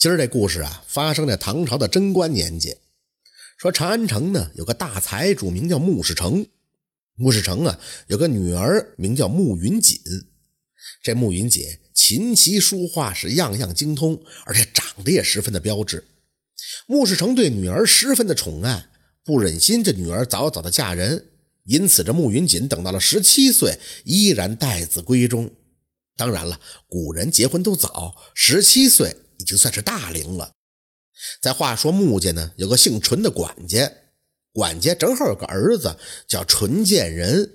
今儿这故事啊，发生在唐朝的贞观年间。说长安城呢有个大财主，名叫穆世成。穆世成啊有个女儿，名叫穆云锦。这穆云锦琴棋书画是样样精通，而且长得也十分的标致。穆世成对女儿十分的宠爱，不忍心这女儿早早的嫁人，因此这穆云锦等到了十七岁，依然待字闺中。当然了，古人结婚都早，十七岁。已经算是大龄了。再话说穆家呢，有个姓纯的管家，管家正好有个儿子叫纯贱人。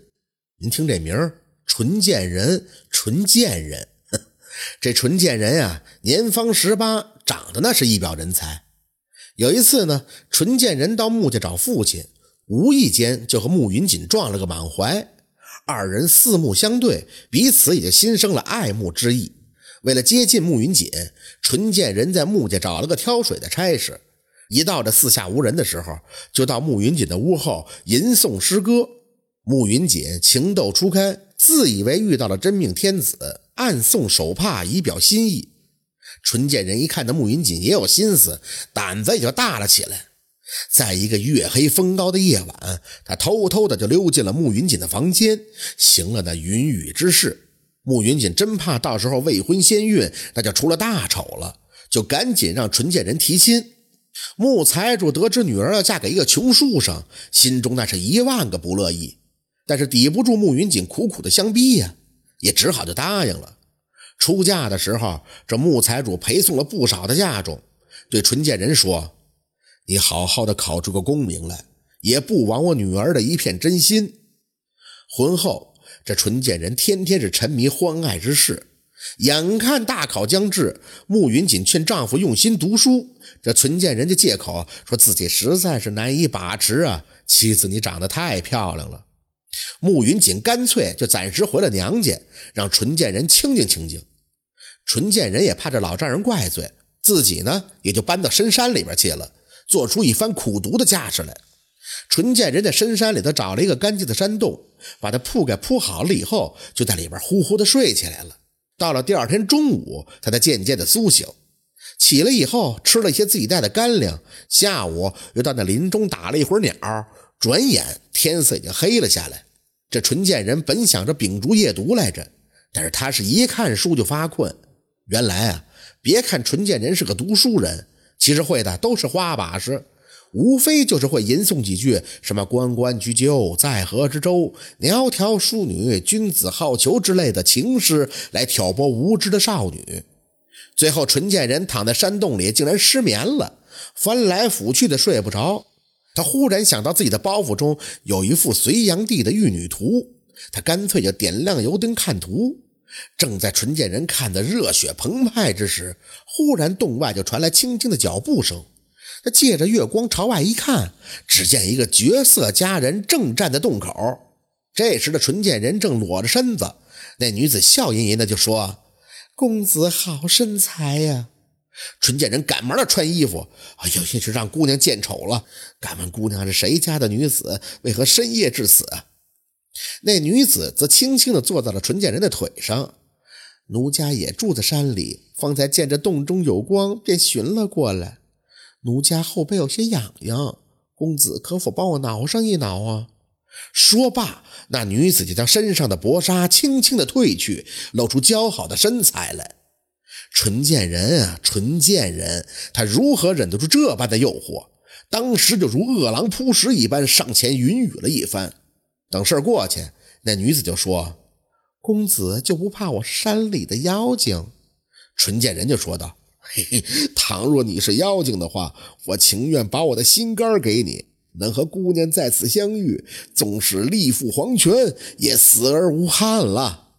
您听这名儿，纯贱人，纯贱人。这纯贱人呀，年方十八，长得那是一表人才。有一次呢，纯贱人到穆家找父亲，无意间就和穆云锦撞了个满怀，二人四目相对，彼此也就心生了爱慕之意。为了接近穆云锦，纯贱人在穆家找了个挑水的差事。一到这四下无人的时候，就到穆云锦的屋后吟诵诗歌。穆云锦情窦初开，自以为遇到了真命天子，暗送手帕以表心意。纯贱人一看到穆云锦也有心思，胆子也就大了起来。在一个月黑风高的夜晚，他偷偷的就溜进了穆云锦的房间，行了那云雨之事。穆云锦真怕到时候未婚先孕，那就出了大丑了，就赶紧让纯贱人提亲。穆财主得知女儿要嫁给一个穷书生，心中那是一万个不乐意，但是抵不住穆云锦苦苦的相逼呀，也只好就答应了。出嫁的时候，这穆财主陪送了不少的嫁妆，对纯贱人说：“你好好的考出个功名来，也不枉我女儿的一片真心。”婚后。这纯贱人天天是沉迷欢爱之事，眼看大考将至，穆云锦劝丈夫用心读书，这纯贱人就借口说自己实在是难以把持啊。妻子，你长得太漂亮了。穆云锦干脆就暂时回了娘家，让纯贱人清静清静。纯贱人也怕这老丈人怪罪自己呢，也就搬到深山里边去了，做出一番苦读的架势来。纯贱人在深山里头找了一个干净的山洞，把他铺盖铺好了以后，就在里边呼呼的睡起来了。到了第二天中午，他才渐渐的苏醒。起来以后，吃了一些自己带的干粮，下午又到那林中打了一会儿鸟。转眼天色已经黑了下来。这纯贱人本想着秉烛夜读来着，但是他是一看书就发困。原来啊，别看纯贱人是个读书人，其实会的都是花把式。无非就是会吟诵几句什么“关关雎鸠，在河之洲”“窈窕淑女，君子好逑”之类的情诗来挑拨无知的少女。最后，纯贱人躺在山洞里，竟然失眠了，翻来覆去的睡不着。他忽然想到自己的包袱中有一幅隋炀帝的玉女图，他干脆就点亮油灯看图。正在纯贱人看得热血澎湃之时，忽然洞外就传来轻轻的脚步声。他借着月光朝外一看，只见一个绝色佳人正站在洞口。这时的纯贱人正裸着身子，那女子笑吟吟的就说：“公子好身材呀！”纯贱人赶忙的穿衣服，哎呦，也是让姑娘见丑了。敢问姑娘是谁家的女子？为何深夜至此？那女子则轻轻的坐在了纯贱人的腿上。奴家也住在山里，方才见着洞中有光，便寻了过来。奴家后背有些痒痒，公子可否帮我挠上一挠啊？说罢，那女子就将身上的薄纱轻轻的褪去，露出姣好的身材来。纯贱人啊，纯贱人，他如何忍得住这般的诱惑？当时就如饿狼扑食一般，上前云雨了一番。等事儿过去，那女子就说：“公子就不怕我山里的妖精？”纯贱人就说道。倘若你是妖精的话，我情愿把我的心肝给你，能和姑娘在此相遇，纵使力赴黄泉，也死而无憾了。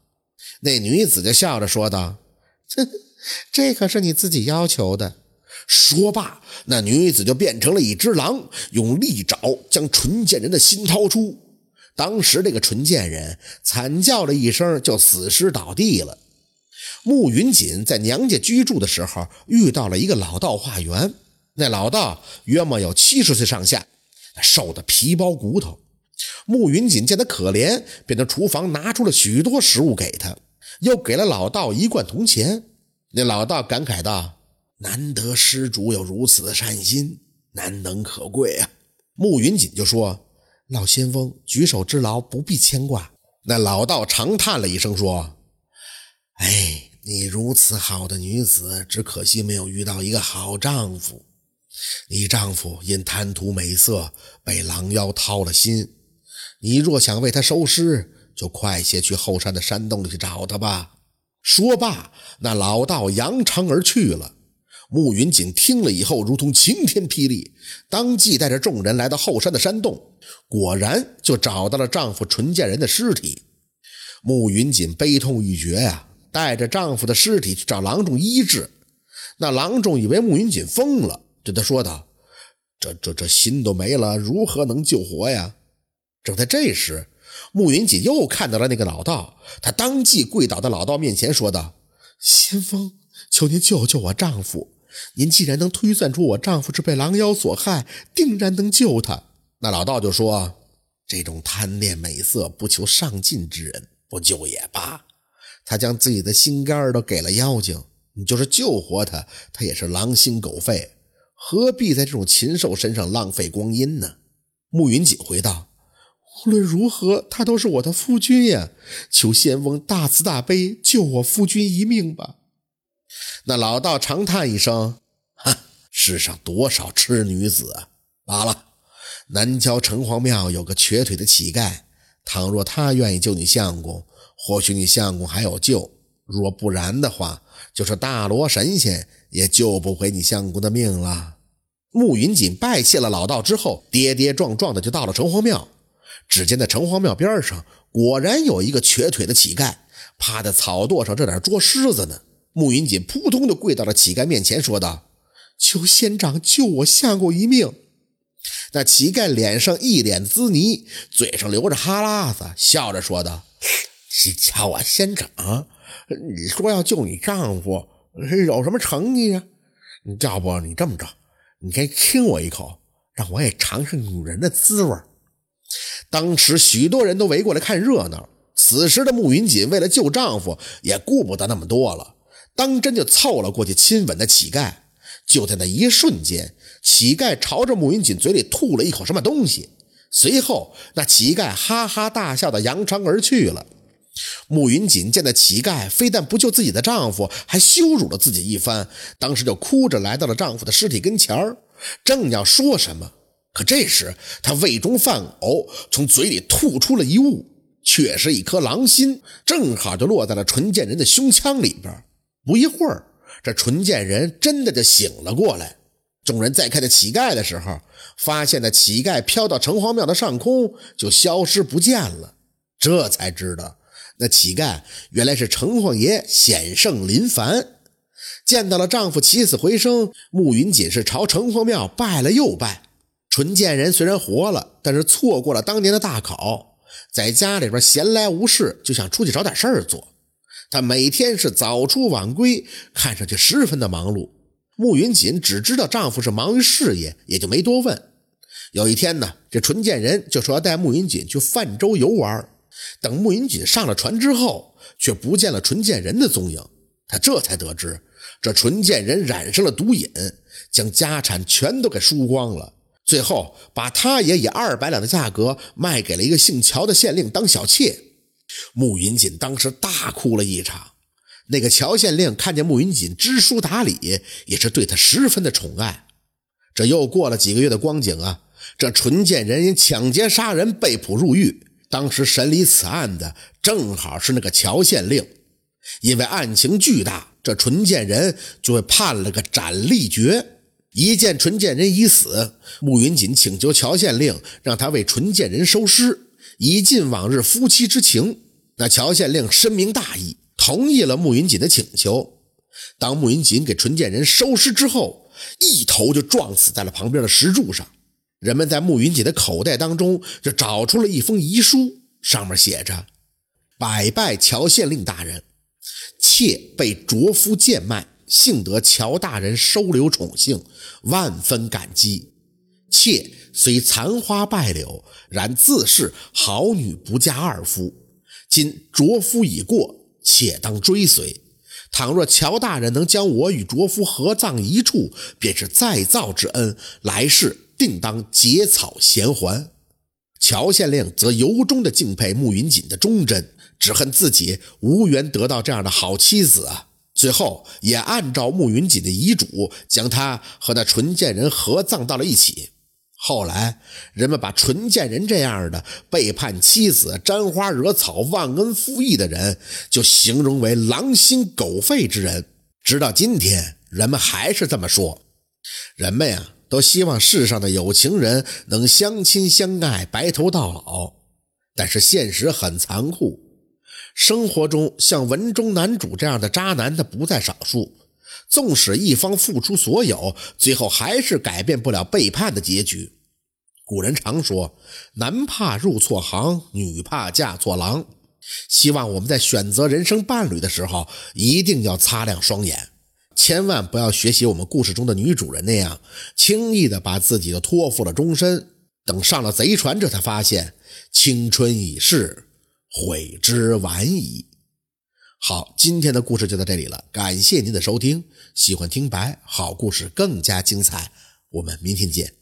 那女子就笑着说道：“ 这这可是你自己要求的。”说罢，那女子就变成了一只狼，用利爪将纯贱人的心掏出。当时这个纯贱人惨叫了一声，就死尸倒地了。穆云锦在娘家居住的时候，遇到了一个老道化缘。那老道约莫有七十岁上下，瘦得皮包骨头。穆云锦见他可怜，便从厨房拿出了许多食物给他，又给了老道一罐铜钱。那老道感慨道：“难得施主有如此的善心，难能可贵啊。慕云锦就说：“老仙翁举手之劳，不必牵挂。”那老道长叹了一声说：“哎，你如此好的女子，只可惜没有遇到一个好丈夫。你丈夫因贪图美色，被狼妖掏了心。你若想为他收尸，就快些去后山的山洞里去找他吧。”说罢，那老道扬长而去了。慕云锦听了以后，如同晴天霹雳，当即带着众人来到后山的山洞，果然就找到了丈夫纯剑人的尸体。慕云锦悲痛欲绝呀，带着丈夫的尸体去找郎中医治。那郎中以为慕云锦疯了，对他说道：“这这这心都没了，如何能救活呀？”正在这时，慕云锦又看到了那个老道，他当即跪倒在老道面前，说道：“先锋，求您救救我丈夫。”您既然能推算出我丈夫是被狼妖所害，定然能救他。那老道就说：“这种贪恋美色、不求上进之人，不救也罢。他将自己的心肝都给了妖精，你就是救活他，他也是狼心狗肺，何必在这种禽兽身上浪费光阴呢？”慕云锦回道：“无论如何，他都是我的夫君呀！求仙翁大慈大悲，救我夫君一命吧。”那老道长叹一声：“哈，世上多少痴女子啊！罢了，南郊城隍庙有个瘸腿的乞丐，倘若他愿意救你相公，或许你相公还有救；若不然的话，就是大罗神仙也救不回你相公的命了。”慕云锦拜谢了老道之后，跌跌撞撞的就到了城隍庙。只见在城隍庙边上，果然有一个瘸腿的乞丐，趴在草垛上，这点捉狮子呢。慕云锦扑通的跪到了乞丐面前，说道：“求仙长救我相公一命。”那乞丐脸上一脸滋泥，嘴上流着哈喇子，笑着说道：“你瞧我仙长，你说要救你丈夫，有什么诚意呀？你要不你这么着，你先亲我一口，让我也尝尝女人的滋味。”当时许多人都围过来看热闹。此时的慕云锦为了救丈夫，也顾不得那么多了。当真就凑了过去亲吻那乞丐，就在那一瞬间，乞丐朝着慕云锦嘴里吐了一口什么东西，随后那乞丐哈哈大笑的扬长而去了。慕云锦见那乞丐非但不救自己的丈夫，还羞辱了自己一番，当时就哭着来到了丈夫的尸体跟前儿，正要说什么，可这时他胃中犯呕，从嘴里吐出了一物，却是一颗狼心，正好就落在了纯剑人的胸腔里边。不一会儿，这纯剑人真的就醒了过来。众人再看那乞丐的时候，发现那乞丐飘到城隍庙的上空，就消失不见了。这才知道，那乞丐原来是城隍爷显圣临凡。见到了丈夫起死回生，慕云锦是朝城隍庙拜了又拜。纯贱人虽然活了，但是错过了当年的大考，在家里边闲来无事，就想出去找点事儿做。他每天是早出晚归，看上去十分的忙碌。慕云锦只知道丈夫是忙于事业，也就没多问。有一天呢，这纯贱人就说要带慕云锦去泛舟游玩。等慕云锦上了船之后，却不见了纯剑人的踪影。他这才得知，这纯剑人染上了毒瘾，将家产全都给输光了。最后把他也以二百两的价格卖给了一个姓乔的县令当小妾。慕云锦当时大哭了一场，那个乔县令看见慕云锦知书达理，也是对他十分的宠爱。这又过了几个月的光景啊，这纯剑人因抢劫杀人被捕入狱。当时审理此案的正好是那个乔县令，因为案情巨大，这纯剑人就会判了个斩立决。一见纯剑人已死，穆云锦请求乔县令让他为纯剑人收尸。以尽往日夫妻之情，那乔县令深明大义，同意了穆云锦的请求。当穆云锦给纯剑人收尸之后，一头就撞死在了旁边的石柱上。人们在慕云锦的口袋当中就找出了一封遗书，上面写着：“百拜乔县令大人，妾被卓夫贱卖，幸得乔大人收留宠幸，万分感激。妾。”虽残花败柳，然自是好女不嫁二夫。今卓夫已过，且当追随。倘若乔大人能将我与卓夫合葬一处，便是再造之恩，来世定当结草衔环。乔县令则由衷的敬佩慕云锦的忠贞，只恨自己无缘得到这样的好妻子啊！最后也按照慕云锦的遗嘱，将他和那纯贱人合葬到了一起。后来，人们把纯贱人这样的背叛妻子、沾花惹草、忘恩负义的人，就形容为狼心狗肺之人。直到今天，人们还是这么说。人们呀，都希望世上的有情人能相亲相爱、白头到老。但是现实很残酷，生活中像文中男主这样的渣男的不在少数。纵使一方付出所有，最后还是改变不了背叛的结局。古人常说：“男怕入错行，女怕嫁错郎。”希望我们在选择人生伴侣的时候，一定要擦亮双眼，千万不要学习我们故事中的女主人那样，轻易的把自己的托付了终身，等上了贼船，这才发现青春已逝，悔之晚矣。好，今天的故事就到这里了，感谢您的收听。喜欢听白好故事更加精彩，我们明天见。